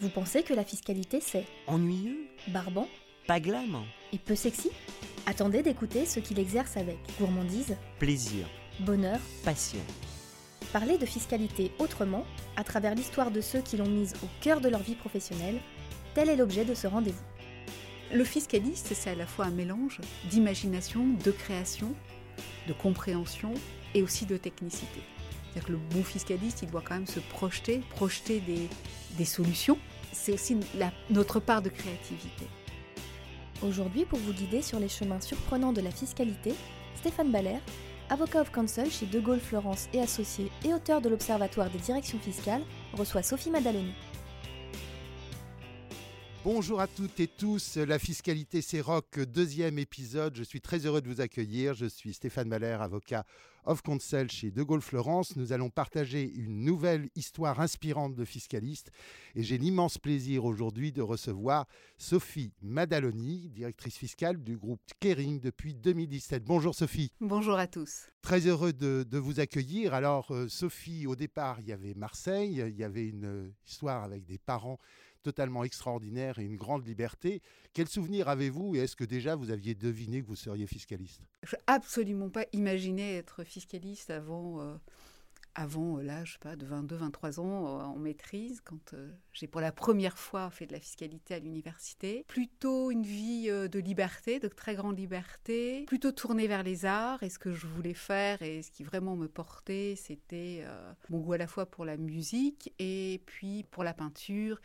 Vous pensez que la fiscalité c'est Ennuyeux barbant Pas glam et peu sexy? Attendez d'écouter ceux qui l'exercent avec gourmandise, Plaisir, bonheur. passion. Parler de fiscalité autrement, à travers l'histoire de ceux qui l'ont mise au cœur de leur vie professionnelle, tel est l'objet de ce rendez-vous. Le fiscaliste, c'est à la fois un mélange d'imagination, de création, de compréhension et aussi de technicité. C'est-à-dire que le bon fiscaliste, il doit quand même se projeter, projeter des, solutions. C'est aussi notre part de créativité. Aujourd'hui, pour vous guider sur les chemins surprenants de la fiscalité, Stéphane Baller, avocat of counsel chez De Gaulle Florence et Associés et auteur de l'Observatoire des directions fiscales, reçoit Sophie Madaloni. Bonjour à toutes et tous, la fiscalité c'est rock, deuxième épisode. Je suis très heureux de vous accueillir. Je suis Stéphane Mahler, avocat of counsel chez De Gaulle Florence. Nous allons partager une nouvelle histoire inspirante de fiscaliste et j'ai l'immense plaisir aujourd'hui de recevoir Sophie Madaloni, directrice fiscale du groupe Kering depuis 2017. Bonjour Sophie. Bonjour à tous. Très heureux de, de vous accueillir. Alors, euh, Sophie, au départ, il y avait Marseille, il y avait une histoire avec des parents totalement extraordinaires et une grande liberté. Quel souvenir avez-vous et est-ce que déjà vous aviez deviné que vous seriez fiscaliste? Je absolument pas imaginé être fiscaliste avant, euh, avant euh, pas, de 22, 23 ans euh, en maîtrise, quand euh, j'ai pour la première fois fait de la fiscalité à l'université. Plutôt une vie de liberté, de très grande liberté, plutôt tournée vers les arts. Et ce que je voulais faire et ce qui vraiment me portait, c'était mon goût à la fois pour la musique et puis pour la peinture.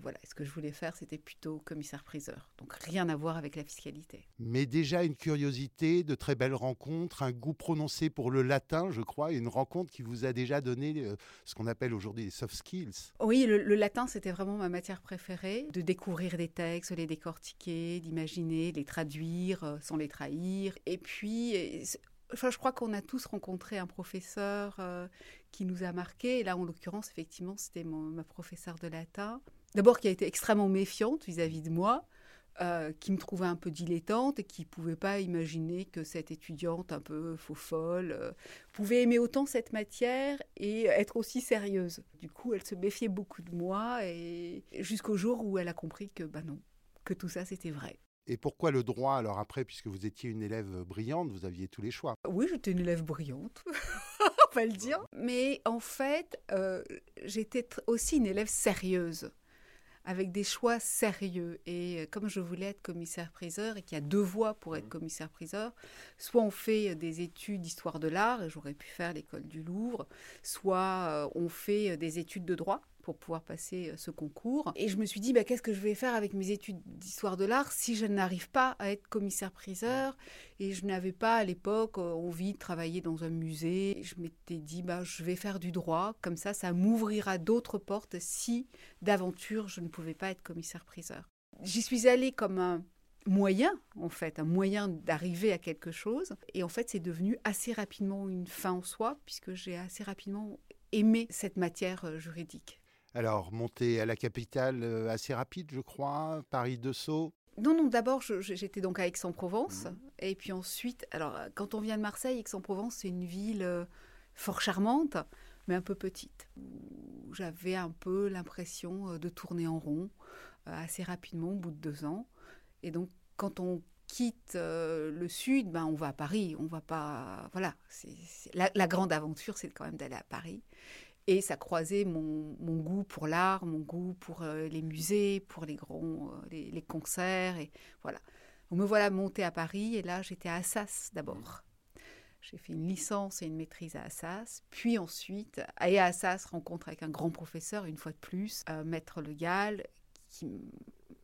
Et voilà, ce que je voulais faire, c'était plutôt commissaire-priseur. Donc rien à voir avec la fiscalité. Mais déjà une curiosité, de très belles rencontres, un goût prononcé pour le latin, je crois, et une rencontre qui vous a déjà donné euh, ce qu'on appelle aujourd'hui les soft skills. Oui, le, le latin, c'était vraiment ma matière préférée, de découvrir des textes, les décortiquer, d'imaginer, les traduire euh, sans les trahir. Et puis, enfin, je crois qu'on a tous rencontré un professeur euh, qui nous a marqué. Et là, en l'occurrence, effectivement, c'était mon- ma professeure de latin. D'abord, qui a été extrêmement méfiante vis-à-vis de moi. euh, qui me trouvait un peu dilettante et qui pouvait pas imaginer que cette étudiante un peu faux folle euh, pouvait aimer autant cette matière et être aussi sérieuse. Du coup, elle se méfiait beaucoup de moi et jusqu'au jour où elle a compris que bah non, que tout ça c'était vrai. Et pourquoi le droit alors après, puisque vous étiez une élève brillante, vous aviez tous les choix? Oui, j'étais une élève brillante, on va le dire. Mais en fait, euh, j'étais aussi une élève sérieuse, avec des choix sérieux. Et euh, comme je voulais être commissaire-priseur et qu'il y a deux voies pour être commissaire-priseur, soit on fait des études d'histoire de l'art, et j'aurais pu faire l'école du Louvre, soit euh, on fait des études de droit pour pouvoir passer euh, ce concours. Et je me suis dit, bah, qu'est-ce que je vais faire avec mes études d'histoire de l'art si je n'arrive pas à être commissaire-priseur et je n'avais pas à l'époque euh, envie de travailler dans un musée. Et je m'étais dit, bah, je vais faire du droit, comme ça, ça m'ouvrira d'autres portes si d'aventure je ne pouvais pas être commissaire-priseur. J'y suis allée comme un moyen, en fait, un moyen d'arriver à quelque chose. Et en fait, c'est devenu assez rapidement une fin en soi, puisque j'ai assez rapidement aimé cette matière euh, juridique. Alors, montée à la capitale euh, assez rapide, je crois, Paris-Dessau. Non, non, d'abord, j'étais donc à Aix-en-Provence. Et puis ensuite, alors, euh, quand on vient de Marseille, Aix-en-Provence, c'est une ville euh, fort charmante, mais un peu petite. J'avais un peu l'impression de tourner en rond assez rapidement, au bout de deux ans. Et donc, quand on quitte le sud, ben, on va à Paris. On va pas. Voilà. c'est c'est- la, la grande aventure, c'est quand même d'aller à Paris. Et ça croisait mon, mon goût pour l'art, mon goût pour euh, les musées, pour les grands, euh, les, les concerts. Et voilà. Donc me voilà montée à Paris et là j'étais à Assas d'abord. J'ai fait une licence et une maîtrise à Assas, puis ensuite, et à Assas, rencontre avec un grand professeur, une fois de plus, euh, Maître Le Gall, qui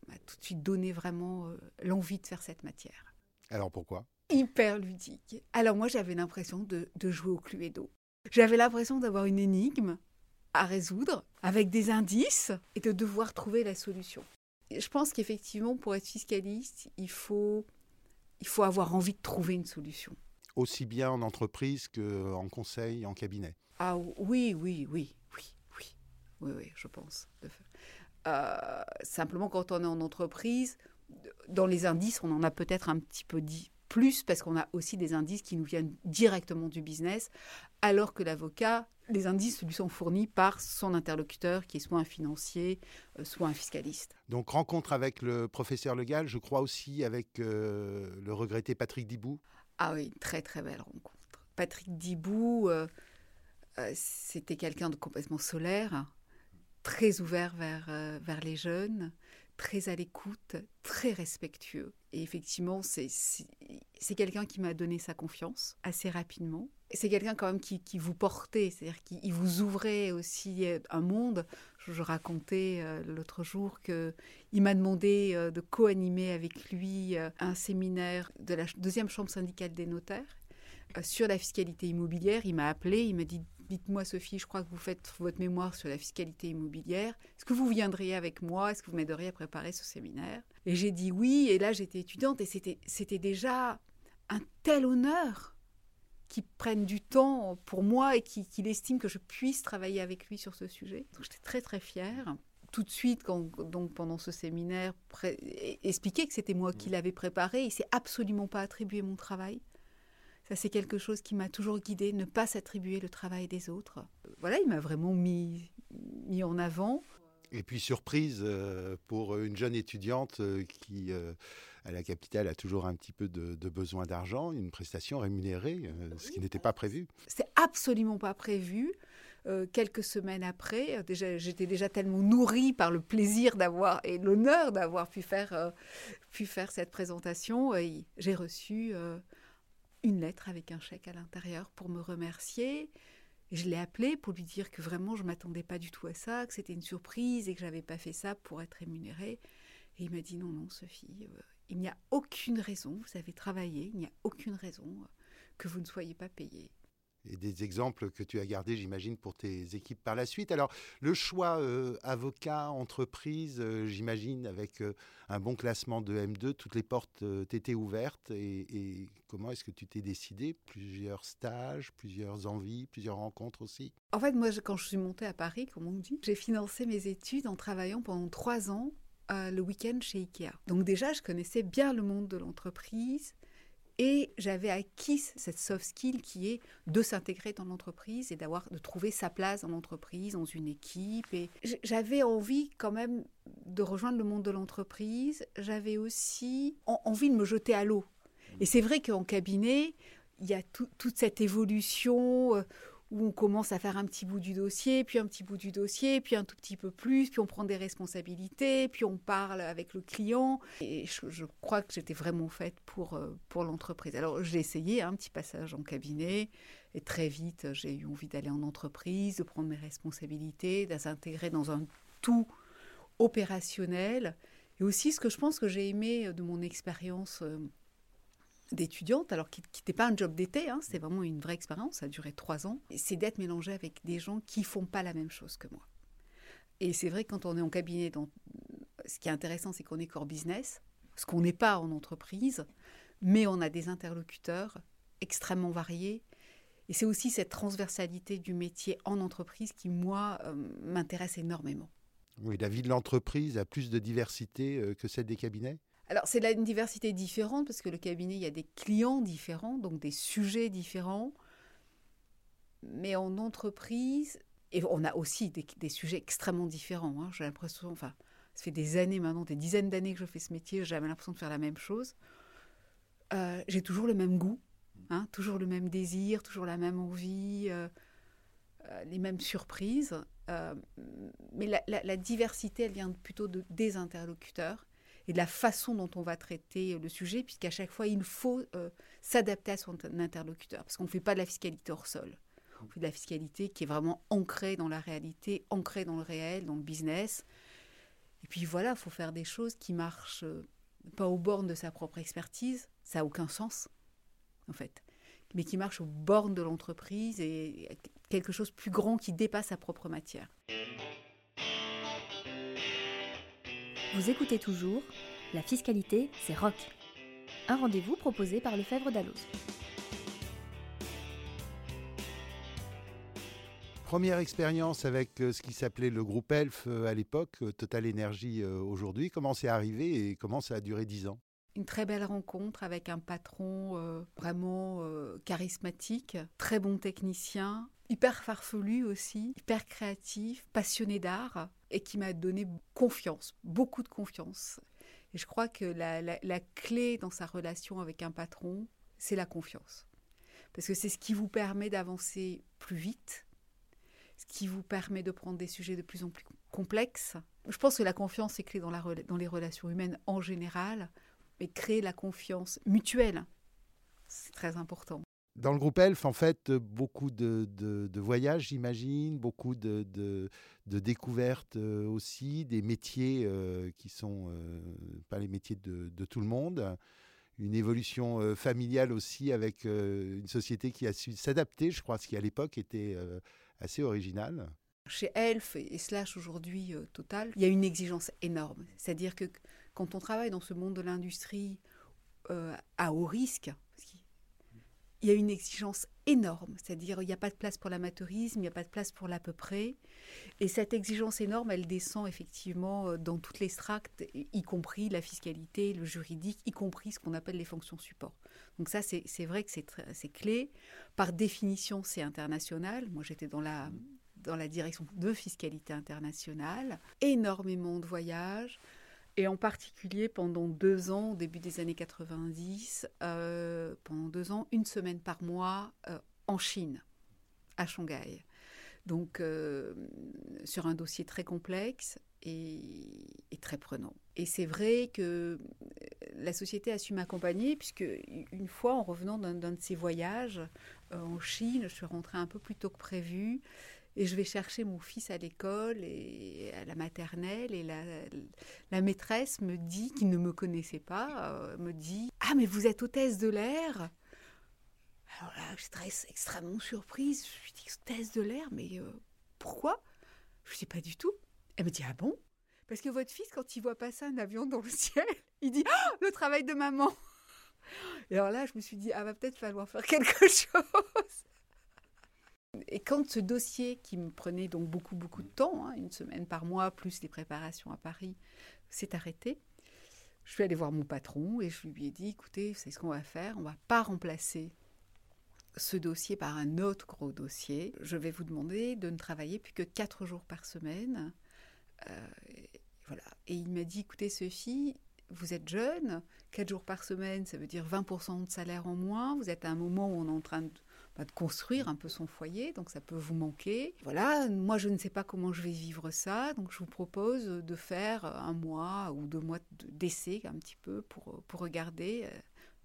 m'a tout de suite donné vraiment euh, l'envie de faire cette matière. Alors pourquoi? Hyper ludique. Alors moi j'avais l'impression de, de jouer au Cluedo. J'avais l'impression d'avoir une énigme à résoudre avec des indices et de devoir trouver la solution. Je pense qu'effectivement, pour être fiscaliste, il faut, il faut avoir envie de trouver une solution. Aussi bien en entreprise qu'en conseil, en cabinet. Ah oui, oui, oui, oui, oui, oui, oui, je pense. Euh, simplement, quand on est en entreprise, dans les indices, on en a peut-être un petit peu dit plus parce qu'on a aussi des indices qui nous viennent directement du business, alors que l'avocat, les indices lui sont fournis par son interlocuteur, qui est soit un financier, euh, soit un fiscaliste. Donc rencontre avec le professeur Legal, je crois aussi avec euh, le regretté Patrick Dibou. Ah oui, très très belle rencontre. Patrick Dibou, euh, c'était quelqu'un de complètement solaire, très ouvert vers, vers les jeunes, très à l'écoute, très respectueux. Et effectivement, c'est quelqu'un qui m'a donné sa confiance assez rapidement. C'est quelqu'un quand même qui, vous portait, c'est-à-dire qu'il vous ouvrait aussi euh, un monde. Je, racontais euh, l'autre jour qu'il m'a demandé euh, de co-animer avec lui un séminaire de la deuxième chambre syndicale des notaires sur la fiscalité immobilière. Il m'a appelé, il m'a dit Dites-moi, Sophie, je crois que vous faites votre mémoire sur la fiscalité immobilière. Est-ce que vous viendriez avec moi? Est-ce que vous m'aideriez à préparer ce séminaire? Et j'ai dit oui. Et là, j'étais étudiante et c'était, déjà un tel honneur qu'il prenne du temps pour moi et qu'il, estime que je puisse travailler avec lui sur ce sujet. Donc, j'étais très, très fière tout de suite, quand, donc pendant ce séminaire, expliquer que c'était moi qui l'avais préparé. Il s'est absolument pas attribué mon travail. Ça, c'est quelque chose qui m'a toujours guidée, ne pas s'attribuer le travail des autres. Voilà, il m'a vraiment mis, mis en avant. Et puis surprise euh, pour une jeune étudiante euh, qui, euh, à la capitale, a toujours un petit peu de, besoin d'argent, une prestation rémunérée, ce qui n'était pas prévu. C'est absolument pas prévu. quelques semaines après, déjà, j'étais déjà tellement nourrie par le plaisir d'avoir et l'honneur d'avoir pu faire, pu faire cette présentation. J'ai reçu une lettre avec un chèque à l'intérieur pour me remercier. Je l'ai appelé pour lui dire que vraiment je m'attendais pas du tout à ça, que c'était une surprise et que j'avais pas fait ça pour être rémunérée. Et il m'a dit non, non, Sophie, euh, il n'y a aucune raison, vous avez travaillé, il n'y a aucune raison que vous ne soyez pas payée et des exemples que tu as gardés, j'imagine, pour tes équipes par la suite. Alors, le choix euh, avocat, entreprise, euh, j'imagine, avec euh, un bon classement de M2, toutes les portes t'étaient ouvertes. Et, comment est-ce que tu t'es décidé? Plusieurs stages, plusieurs envies, plusieurs rencontres aussi? En fait, moi, quand je suis montée à Paris, comme on dit, j'ai financé mes études en travaillant pendant trois ans le week-end chez Ikea. Donc déjà, je connaissais bien le monde de l'entreprise. Et j'avais acquis cette soft skill qui est de s'intégrer dans l'entreprise et d'avoir de trouver sa place dans l'entreprise, dans une équipe. Et j'avais envie quand même de rejoindre le monde de l'entreprise. J'avais aussi envie de me jeter à l'eau. Et c'est vrai qu'en cabinet, il y a toute cette évolution euh, où on commence à faire un petit bout du dossier, puis un petit bout du dossier, puis un tout petit peu plus, puis on prend des responsabilités, puis on parle avec le client. Et je, crois que j'étais vraiment faite pour, euh, pour l'entreprise. Alors j'ai essayé un petit passage en cabinet, et très vite j'ai eu envie d'aller en entreprise, de prendre mes responsabilités, de dans un tout opérationnel. Et aussi ce que je pense que j'ai aimé de mon expérience euh, d'étudiante, alors qui n'était pas un job d'été, hein, c'était vraiment une vraie expérience, ça a duré trois ans, c'est d'être mélangée avec des gens qui font pas la même chose que moi. Et c'est vrai que quand on est en cabinet, ce qui est intéressant, c'est qu'on est core business, ce qu'on n'est pas en entreprise, mais on a des interlocuteurs extrêmement variés. Et c'est aussi cette transversalité du métier en entreprise qui, moi, euh, m'intéresse énormément. Oui, la vie de l'entreprise a plus de diversité euh, que celle des cabinets? Alors, c'est une diversité différente parce que le cabinet, il y a des clients différents, donc des sujets différents. Mais en entreprise, et on a aussi des, sujets extrêmement différents. Hein. J'ai l'impression, enfin, ça fait des années maintenant, des dizaines d'années que je fais ce métier, j'ai jamais l'impression de faire la même chose. Euh, j'ai toujours le même goût, hein, toujours le même désir, toujours la même envie, euh, euh, les mêmes surprises. mais la, diversité, elle vient plutôt de, des interlocuteurs et de la façon dont on va traiter le sujet, puisqu'à chaque fois, il faut euh, s'adapter à son interlocuteur, parce qu'on ne fait pas de la fiscalité hors sol. On fait de la fiscalité qui est vraiment ancrée dans la réalité, ancrée dans le réel, dans le business. Et puis voilà, il faut faire des choses qui marchent euh, pas aux bornes de sa propre expertise, ça n'a aucun sens, en fait, mais qui marchent aux bornes de l'entreprise et quelque chose de plus grand qui dépasse sa propre matière. Vous écoutez toujours La fiscalité, c'est rock. Un rendez-vous proposé par Lefebvre Dalloz. Première expérience avec euh, ce qui s'appelait le groupe ELF euh, à l'époque, euh, Total Énergie aujourd'hui. Comment c'est arrivé et comment ça a duré dix ans? Une très belle rencontre avec un patron vraiment charismatique, très bon technicien. hyper farfelu aussi, hyper créatif, passionné d'art, et qui m'a donné confiance, beaucoup de confiance. Et je crois que la, clé dans sa relation avec un patron, c'est la confiance. Parce que c'est ce qui vous permet d'avancer plus vite, ce qui vous permet de prendre des sujets de plus en plus complexes. Je pense que la confiance est clé dans les relations humaines en général, mais créer la confiance mutuelle, c'est très important. Dans le groupe ELF, en fait, beaucoup de, voyages, j'imagine, beaucoup de, de, découvertes euh, aussi, des métiers euh, qui sont euh, pas les métiers de, tout le monde, une évolution familiale aussi avec une société qui a su s'adapter, je crois, ce qui à l'époque était assez original. Chez Elf et Slash aujourd'hui Total, il y a une exigence énorme. C'est-à-dire que quand on travaille dans ce monde de l'industrie à haut risque, il y a une exigence énorme, c'est-à-dire il n'y a pas de place pour l'amateurisme, il n'y a pas de place pour l'à peu près. Et cette exigence énorme, elle descend effectivement euh, dans toutes les stracts, y compris la fiscalité, le juridique, y compris ce qu'on appelle les fonctions support. Donc ça, c'est vrai que c'est clé. Par définition, c'est international. Moi, j'étais dans la direction de fiscalité internationale. Énormément de voyages et en particulier pendant deux ans, au début des années 90, euh, pendant deux ans, une semaine par mois euh, en Chine, à Shanghai. Donc euh, sur un dossier très complexe et, très prenant. Et c'est vrai que la société a su m'accompagner, puisque une fois, en revenant d'un de ces voyages en Chine, je suis rentrée un peu plus tôt que prévu. Et je vais chercher mon fils à l'école et à la maternelle et la, la maîtresse me dit, qui ne me connaissait pas, euh, me dit Ah, mais vous êtes hôtesse de l'air Alors là, je suis extrêmement surprise. Je lui dis Hôtesse de l'air, mais euh, pourquoi? Je ne sais pas du tout. Elle me dit Ah bon? Parce que votre fils, quand il voit passer un avion dans le ciel, il dit ah, Le travail de maman Et alors là, je me suis dit Ah, va peut-être falloir faire quelque chose et quand ce dossier, qui me prenait donc beaucoup, beaucoup de temps, hein, une semaine par mois, plus les préparations à Paris, s'est arrêté, je suis allée voir mon patron et je lui ai dit, écoutez, c'est ce qu'on va faire, on va pas remplacer ce dossier par un autre gros dossier. Je vais vous demander de ne travailler plus que quatre jours par semaine. Euh, voilà. Et il m'a dit, écoutez Sophie, vous êtes jeune, quatre jours par semaine, ça veut dire 20% de salaire en moins. Vous êtes à un moment où on est en train de de construire un peu son foyer, donc ça peut vous manquer. Voilà, moi je ne sais pas comment je vais vivre ça, donc je vous propose de faire un mois ou deux mois d'essai un petit peu pour, pour regarder euh,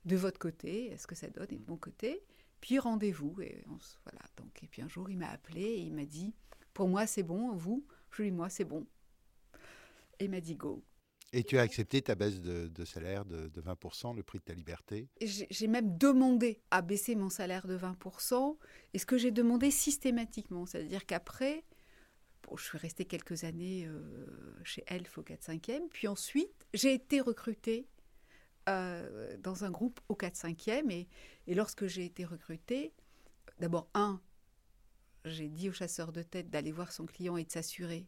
de votre côté ce que ça donne et de mon côté. Puis rendez-vous et voilà. Donc et puis un jour il m'a appelé et il m'a dit pour moi c'est bon, vous, je lui dis moi c'est bon. Et il m'a dit go. Et tu as accepté ta baisse de, salaire de, 20%, le prix de ta liberté? J'ai même demandé à baisser mon salaire de 20%, et ce que j'ai demandé systématiquement, c'est-à-dire qu'après, bon, je suis restée quelques années euh, chez Elf au 4-5e, puis ensuite j'ai été recrutée euh, dans un groupe au 4-5e, et, et lorsque j'ai été recrutée, d'abord, un, j'ai dit au chasseur de tête d'aller voir son client et de s'assurer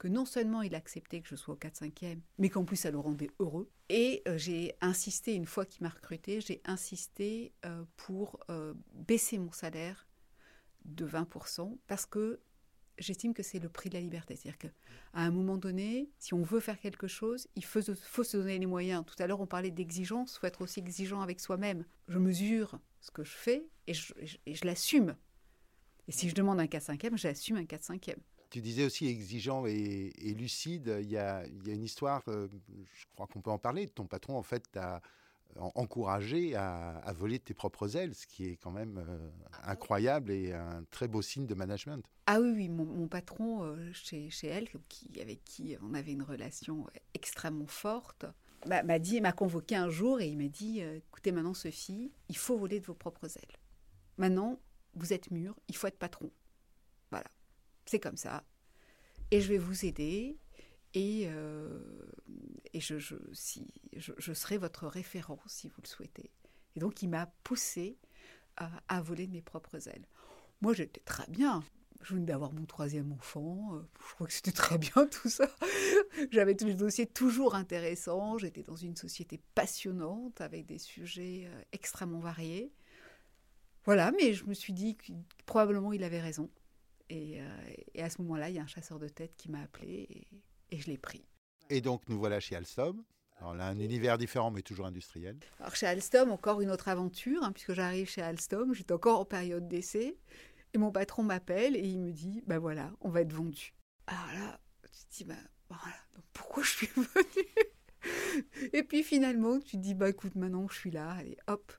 que non seulement il acceptait que je sois au 4-5e, mais qu'en plus ça le rendait heureux. Et euh, j'ai insisté, une fois qu'il m'a recruté, j'ai insisté euh, pour euh, baisser mon salaire de 20% parce que j'estime que c'est le prix de la liberté. C'est-à-dire qu'à un moment donné, si on veut faire quelque chose, il faut, se donner les moyens. Tout à l'heure, on parlait d'exigence, il faut être aussi exigeant avec soi-même. Je mesure ce que je fais et je, je l'assume. Et si je demande un 4-5e, j'assume un 4-5e. Tu disais aussi exigeant et, lucide. Il y, a, une histoire, euh, je crois qu'on peut en parler. Ton patron, en fait, t'a encouragé à, voler tes propres ailes, ce qui est quand même euh, incroyable et un très beau signe de management. Ah oui, oui, mon, patron euh, chez, chez elle, qui, avec qui on avait une relation extrêmement forte, m'a dit, m'a convoqué un jour et il m'a dit, écoutez maintenant Sophie, il faut voler de vos propres ailes. Maintenant, vous êtes mûr, il faut être patron. C'est comme ça. Et je vais vous aider. Et, euh, et je, je, si, je, serai votre référent si vous le souhaitez. Et donc, il m'a poussé à, voler de mes propres ailes. Moi, j'étais très bien. Je venais d'avoir mon troisième enfant. Euh, je crois que c'était très bien tout ça. J'avais tous les dossiers toujours intéressants. J'étais dans une société passionnante avec des sujets euh, extrêmement variés. Voilà, mais je me suis dit que probablement il avait raison. Et, euh, à ce moment-là, il y a un chasseur de tête qui m'a appelé et, je l'ai pris. Et donc nous voilà chez Alstom. Alors là, un univers différent, mais toujours industriel. Alors chez Alstom, encore une autre aventure, hein, puisque j'arrive chez Alstom, j'étais encore en période d'essai, et mon patron m'appelle et il me dit, ben voilà, on va être vendu. Alors là, tu te dis, ben voilà, donc pourquoi je suis venue? Et puis finalement, tu te dis, bah écoute, maintenant je suis là, allez, hop.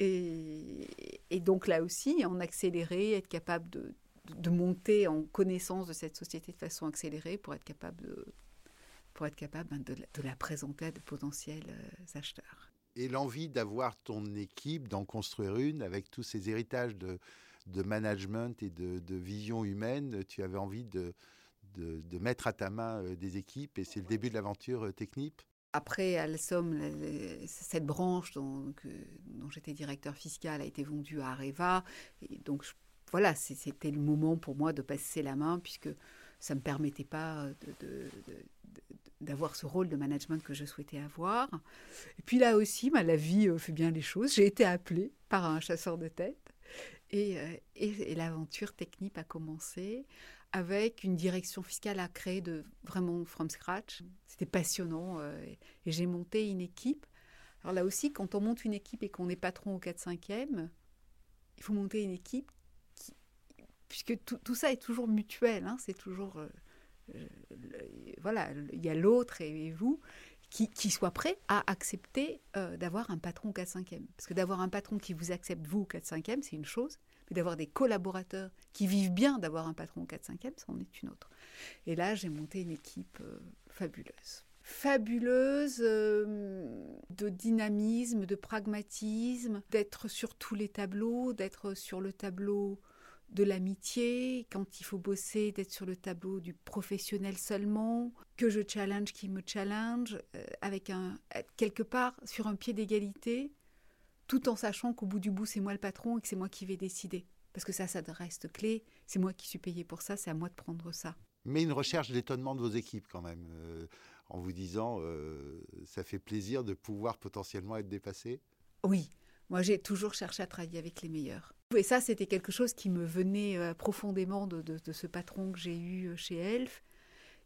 Et, et donc là aussi, en accéléré, être capable de, de monter en connaissance de cette société de façon accélérée pour être capable de, pour être capable ben, de, la présenter à de potentiels euh, acheteurs. Et l'envie d'avoir ton équipe, d'en construire une avec tous ces héritages de, de management et de, de, vision humaine, tu avais envie de, de, mettre à ta main euh, des équipes et c'est le début de l'aventure euh, technique après, Alstom, cette branche dont, dont j'étais directeur fiscal a été vendue à Areva. Et donc, voilà, c'était le moment pour moi de passer la main puisque ça ne me permettait pas d'avoir ce rôle de management que je souhaitais avoir. Et puis là aussi, bah, la vie euh, fait bien les choses. J'ai été appelée par un chasseur de tête et, euh, et, l'aventure technique a commencé avec une direction fiscale à créer de vraiment from scratch. C'était passionnant euh, et j'ai monté une équipe. Alors là aussi, quand on monte une équipe et qu'on est patron au 4-5e, il faut monter une équipe puisque tout, ça est toujours mutuel, hein, c'est toujours... Euh, euh, voilà, il y a l'autre et, vous qui, qui soit prêt à accepter euh, d'avoir un patron 4-5e. Parce que d'avoir un patron qui vous accepte, vous, 4-5e, c'est une chose, mais d'avoir des collaborateurs qui vivent bien d'avoir un patron 4-5e, ça en est une autre. Et là, j'ai monté une équipe fabuleuse. Fabuleuse de dynamisme, de pragmatisme, d'être sur tous les tableaux, d'être sur le tableau de l'amitié, quand il faut bosser, d'être sur le tableau du professionnel seulement, que je challenge qui me challenge, euh, avec un quelque part sur un pied d'égalité, tout en sachant qu'au bout du bout c'est moi le patron et que c'est moi qui vais décider. Parce que ça, ça reste clé. C'est moi qui suis payé pour ça, c'est à moi de prendre ça. Mais une recherche d'étonnement de vos équipes quand même, euh, en vous disant euh, ça fait plaisir de pouvoir potentiellement être dépassé? Oui, moi j'ai toujours cherché à travailler avec les meilleurs. Et ça, c'était quelque chose qui me venait euh, profondément de, ce patron que j'ai eu euh, chez Elf.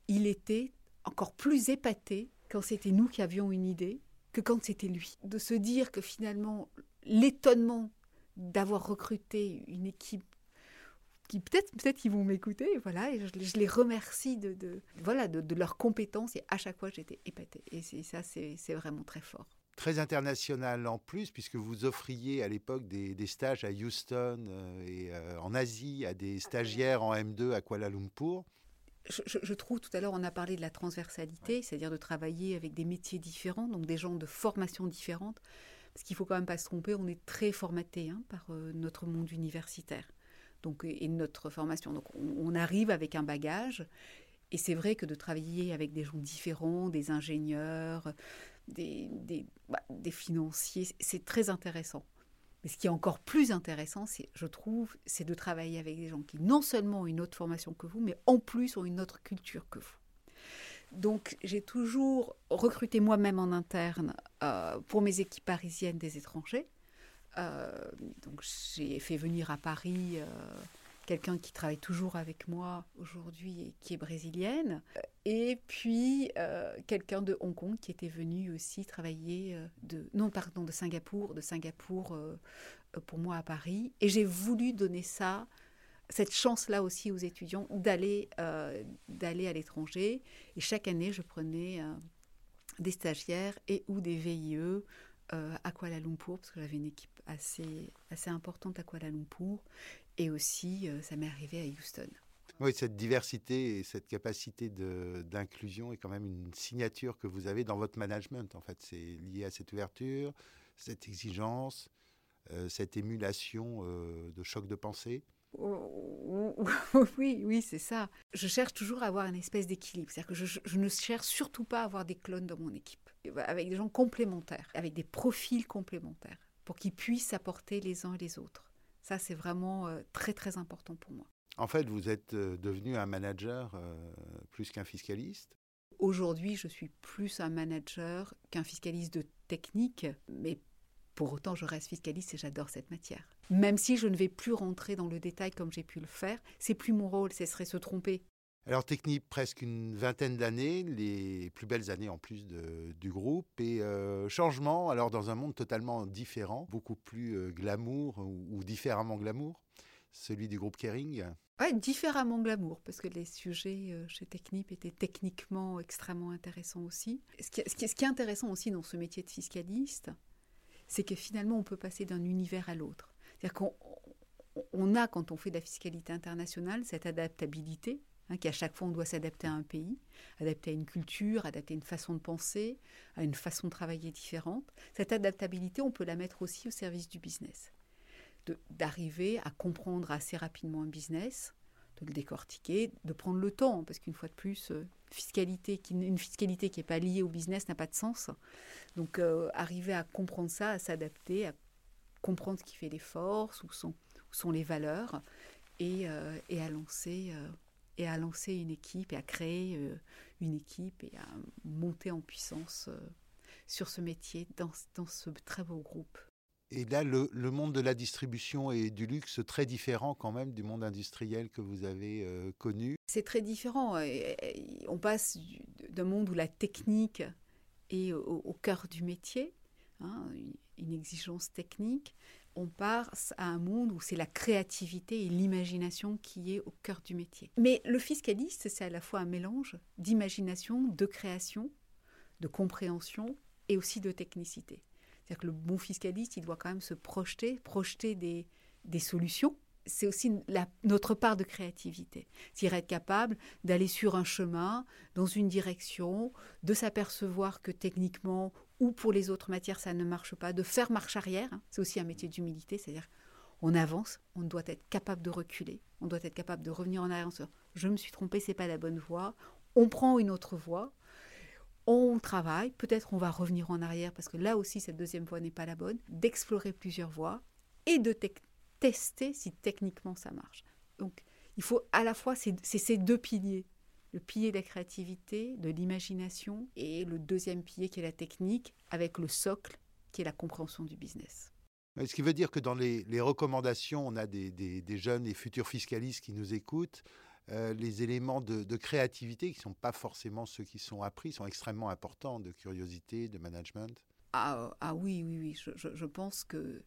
Il était encore plus épaté quand c'était nous qui avions une idée que quand c'était lui. De se dire que finalement, l'étonnement d'avoir recruté une équipe qui peut-être peut-être ils vont m'écouter voilà je, les remercie de, voilà de, de leurs compétences et à chaque fois j'étais épatée et ça c'est vraiment très fort très international en plus, puisque vous offriez à l'époque des, stages à Houston euh, et euh, en Asie à des stagiaires en M2 à Kuala Lumpur. Je, trouve, tout à l'heure, on a parlé de la transversalité, c'est-à-dire de travailler avec des métiers différents, donc des gens de formation différentes. Parce qu'il faut quand même pas se tromper, on est très formaté hein, par euh, notre monde universitaire donc, et notre formation. Donc on arrive avec un bagage. Et c'est vrai que de travailler avec des gens différents, des ingénieurs, des, des, bah, financiers. C'est très intéressant. Mais ce qui est encore plus intéressant, je trouve, c'est de travailler avec des gens qui non seulement ont une autre formation que vous, mais en plus ont une autre culture que vous. Donc j'ai toujours recruté moi-même en interne euh, pour mes équipes parisiennes des étrangers. Euh, donc j'ai fait venir à Paris euh, quelqu'un qui travaille toujours avec moi aujourd'hui et qui est brésilienne. Et puis euh, quelqu'un de Hong Kong qui était venu aussi travailler euh, de non pardon de Singapour, de Singapour euh, pour moi à Paris. Et j'ai voulu donner ça cette chance-là aussi aux étudiants d'aller d'aller à l'étranger. Et chaque année, je prenais des stagiaires et ou des VIE à Kuala Lumpur, parce que j'avais une équipe assez, assez importante à Kuala Lumpur. Et aussi, euh, ça m'est arrivé à Houston. Oui, cette diversité et cette capacité d'inclusion est quand même une signature que vous avez dans votre management. En fait, c'est lié à cette ouverture, cette exigence, euh, cette émulation euh, de choc de pensée. Oui, oui, c'est ça. Je cherche toujours à avoir une espèce d'équilibre. C'est-à-dire que je, je, ne cherche surtout pas à avoir des clones dans mon équipe, avec des gens complémentaires, avec des profils complémentaires, pour qu'ils puissent apporter les uns et les autres. Ça, c'est vraiment euh, très, très important pour moi. En fait, vous êtes euh, devenu un manager euh, plus qu'un fiscaliste Aujourd'hui, je suis plus un manager qu'un fiscaliste de technique, mais Pour autant, je reste fiscaliste et j'adore cette matière. Même si je ne vais plus rentrer dans le détail comme j'ai pu le faire, c'est plus mon rôle, ce serait se tromper. Alors Technip, presque une vingtaine d'années, les plus belles années en plus du groupe, et euh, changement, alors dans un monde totalement différent, beaucoup plus euh, glamour ou, différemment glamour, celui du groupe Kering. Oui, différemment glamour, parce que les sujets euh, chez Technip étaient techniquement extrêmement intéressants aussi. Ce qui, ce qui est intéressant aussi dans ce métier de fiscaliste, c'est que finalement on peut passer d'un univers à l'autre. C'est-à-dire qu'on a, quand on fait de la fiscalité internationale, cette adaptabilité, hein, qu'à chaque fois on doit s'adapter à un pays, adapter à une culture, adapter à une façon de penser, à une façon de travailler différente. Cette adaptabilité, on peut la mettre aussi au service du business. D'arriver à comprendre assez rapidement un business, de le décortiquer, de prendre le temps, parce qu'une fois de plus, euh, fiscalité qui, une fiscalité qui n'est pas liée au business n'a pas de sens. Donc euh, arriver à comprendre ça, à s'adapter, à comprendre ce qui fait les forces, où sont, les valeurs, et, euh, à lancer et à lancer une équipe et à créer une équipe et à monter en puissance sur ce métier dans, dans ce très beau groupe. Et là, le, le, monde de la distribution et du luxe, très différent quand même du monde industriel que vous avez connu. C'est très différent. On passe d'un monde où la technique est au, cœur du métier, hein, une, exigence technique. On passe à un monde où c'est la créativité et l'imagination qui est au cœur du métier. Mais le fiscaliste, c'est à la fois un mélange d'imagination, de création, de compréhension et aussi de technicité. C'est-à-dire que le bon fiscaliste, il doit quand même se projeter, projeter des, solutions c'est aussi notre part de créativité. C'est être capable d'aller sur un chemin, dans une direction, de s'apercevoir que techniquement ou pour les autres matières ça ne marche pas, de faire marche arrière. Hein. C'est aussi un métier d'humilité, c'est-à-dire on avance, on doit être capable de reculer, on doit être capable de revenir en arrière. Je me suis trompé, c'est pas la bonne voie. On prend une autre voie. On travaille, peut-être on va revenir en arrière parce que là aussi cette deuxième voie n'est pas la bonne, d'explorer plusieurs voies et de tester si techniquement ça marche. Donc, il faut à la fois, c'est ces deux piliers. Le pilier de la créativité, de l'imagination, et le deuxième pilier qui est la technique, avec le socle qui est la compréhension du business. Ce qui veut dire que dans les, recommandations, on a des, jeunes et futurs fiscalistes qui nous écoutent. Euh, les éléments de, créativité, qui ne sont pas forcément ceux qui sont appris, sont extrêmement importants, de curiosité, de management. Ah, ah oui, oui, oui. Je, je pense que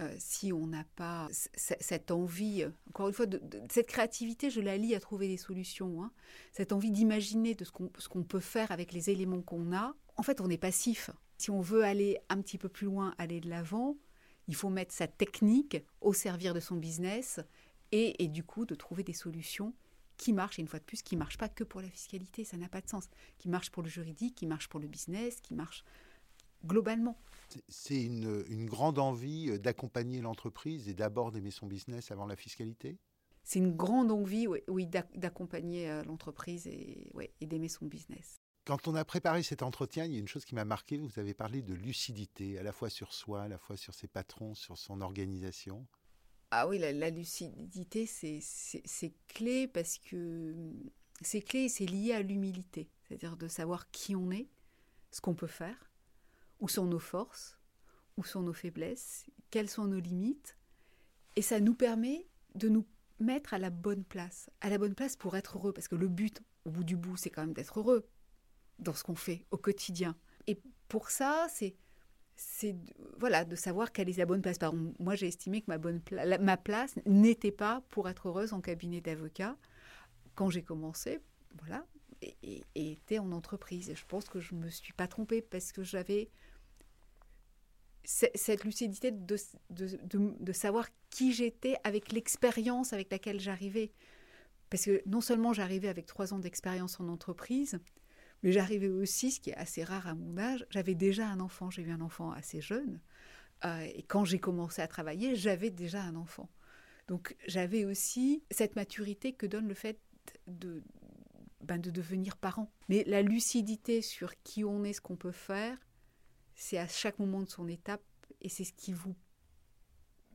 euh, si on n'a pas cette envie, encore une fois, cette créativité, je la lis à trouver des solutions, hein. cette envie d'imaginer de ce qu'on peut faire avec les éléments qu'on a, en fait, on est passif. Si on veut aller un petit peu plus loin, aller de l'avant, il faut mettre sa technique au service de son business et, et, du coup de trouver des solutions qui marchent, et une fois de plus, qui ne marchent pas que pour la fiscalité, ça n'a pas de sens, qui marchent pour le juridique, qui marchent pour le business, qui marchent globalement. C'est une, grande envie euh, d'accompagner l'entreprise et d'abord d'aimer son business avant la fiscalité? C'est une grande envie, oui, d'accompagner euh, l'entreprise et, et d'aimer son business. Quand on a préparé cet entretien, il y a une chose qui m'a marqué, vous avez parlé de lucidité, à la fois sur soi, à la fois sur ses patrons, sur son organisation. Ah oui, la, lucidité, c'est clé parce que c'est clé et c'est lié à l'humilité, c'est-à-dire de savoir qui on est, ce qu'on peut faire, où sont nos forces, où sont nos faiblesses, quelles sont nos limites? Et ça nous permet de nous mettre à la bonne place, à la bonne place pour être heureux, parce que le but, au bout du bout, c'est quand même d'être heureux dans ce qu'on fait au quotidien. Et pour ça, c'est c'est voilà de savoir quelle est la bonne place. Moi, j'ai estimé que ma bonne ma place n'était pas pour être heureuse en cabinet d'avocat quand j'ai commencé. Voilà, et, était en entreprise. Et je pense que je ne me suis pas trompée parce que j'avais cette lucidité de, de, de, savoir qui j'étais avec l'expérience avec laquelle j'arrivais. Parce que non seulement j'arrivais avec trois ans d'expérience en entreprise, mais j'arrivais aussi, ce qui est assez rare à mon âge, j'avais déjà un enfant. J'ai eu un enfant assez jeune. Euh, et quand j'ai commencé à travailler, j'avais déjà un enfant. Donc j'avais aussi cette maturité que donne le fait de, ben, de devenir parent. Mais la lucidité sur qui on est, ce qu'on peut faire, c'est à chaque moment de son étape et c'est ce qui vous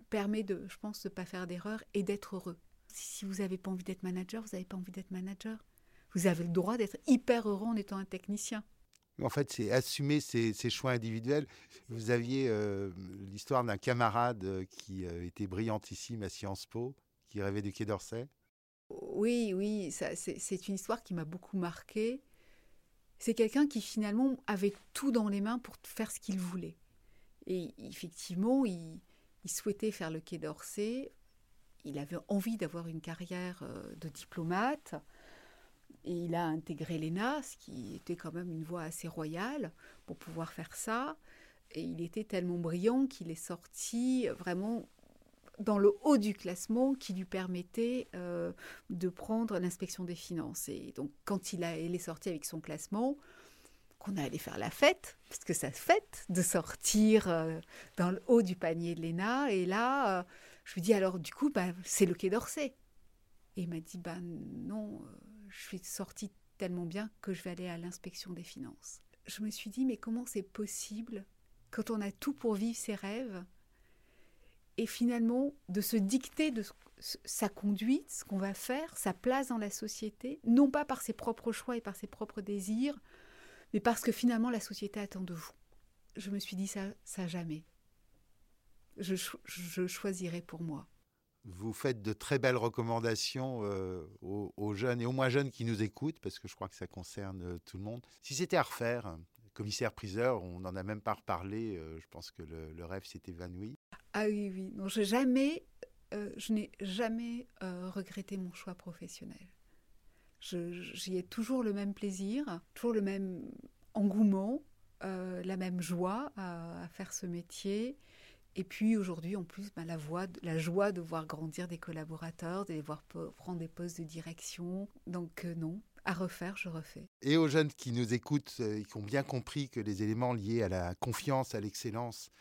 permet de, je pense, de ne pas faire d'erreur et d'être heureux. Si vous n'avez pas envie d'être manager, vous n'avez pas envie d'être manager. Vous avez le droit d'être hyper heureux en étant un technicien. En fait, c'est assumer ses, choix individuels. Vous aviez euh, l'histoire d'un camarade euh, qui euh, était brillantissime à Sciences Po, qui rêvait du Quai d'Orsay. Oui, oui, c'est une histoire qui m'a beaucoup marqué. C'est quelqu'un qui finalement avait tout dans les mains pour faire ce qu'il voulait. Et effectivement, il, il souhaitait faire le Quai d'Orsay. Il avait envie d'avoir une carrière de diplomate. Et il a intégré l'ENA, ce qui était quand même une voie assez royale pour pouvoir faire ça. Et il était tellement brillant qu'il est sorti vraiment dans le haut du classement qui lui permettait euh, de prendre l'inspection des finances. Et donc, quand il, a, il est sorti avec son classement, qu'on a allé faire la fête, parce que ça fête de sortir euh, dans le haut du panier de l'ENA. Et là, euh, je lui dis alors, du coup, bah, c'est le Quai d'Orsay. Et il m'a dit, ben non, je suis sortie tellement bien que je vais aller à l'inspection des finances. Je me suis dit, mais comment c'est possible quand on a tout pour vivre ses rêves et finalement de se dicter de sa conduite, ce qu'on va faire, sa place dans la société, non pas par ses propres choix et par ses propres désirs, mais parce que finalement la société attend de vous. Je me suis dit ça, jamais. Je, je choisirai pour moi vous faites de très belles recommandations euh, aux, jeunes et aux moins jeunes qui nous écoutent, parce que je crois que ça concerne euh, tout le monde. Si c'était à refaire, commissaire-priseur, on n'en a même pas reparlé, euh, je pense que le, rêve s'est évanoui. Ah oui, oui, non, jamais, je n'ai jamais regretté mon choix professionnel. J'y ai toujours le même plaisir, toujours le même engouement, la même joie à faire ce métier. Et puis aujourd'hui, en plus, ben, la, la joie de voir grandir des collaborateurs, de les voir prendre des postes de direction. Donc euh, non, à refaire, je refais. Et aux jeunes qui nous écoutent euh, et qui ont bien compris que les éléments liés à la confiance, à l'excellence,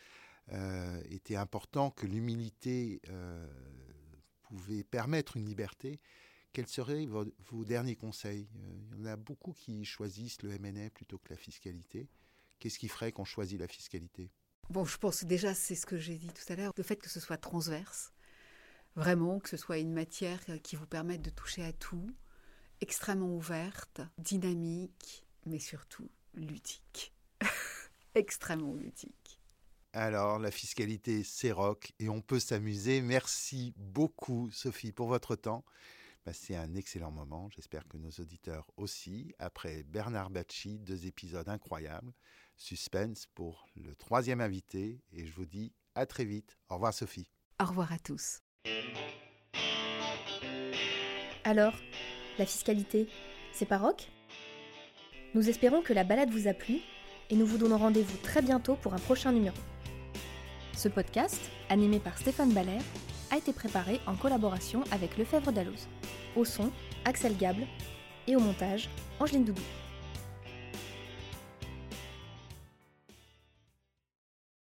euh, étaient importants, que l'humilité pouvait permettre une liberté, quels seraient vos, derniers conseils? Il y en a beaucoup qui choisissent le MNA plutôt que la fiscalité. Qu'est-ce qui ferait qu'on choisit la fiscalité? Bon, je pense déjà, c'est ce que j'ai dit tout à l'heure, le fait que ce soit transverse, vraiment, que ce soit une matière qui vous permette de toucher à tout, extrêmement ouverte, dynamique, mais surtout ludique. extrêmement ludique. Alors, la fiscalité, c'est rock et on peut s'amuser. Merci beaucoup, Sophie, pour votre temps. Bah, c'est un excellent moment. J'espère que nos auditeurs aussi. Après Bernard Bacci, deux épisodes incroyables. Suspense pour le troisième invité et je vous dis à très vite. Au revoir Sophie. Au revoir à tous. Alors, la fiscalité, c'est pas Nous espérons que la balade vous a plu et nous vous donnons rendez-vous très bientôt pour un prochain numéro. Ce podcast, animé par Stéphane Baller, a été préparé en collaboration avec Lefebvre Dalloz. Au son, Axel Gable et au montage, Angeline Doudou.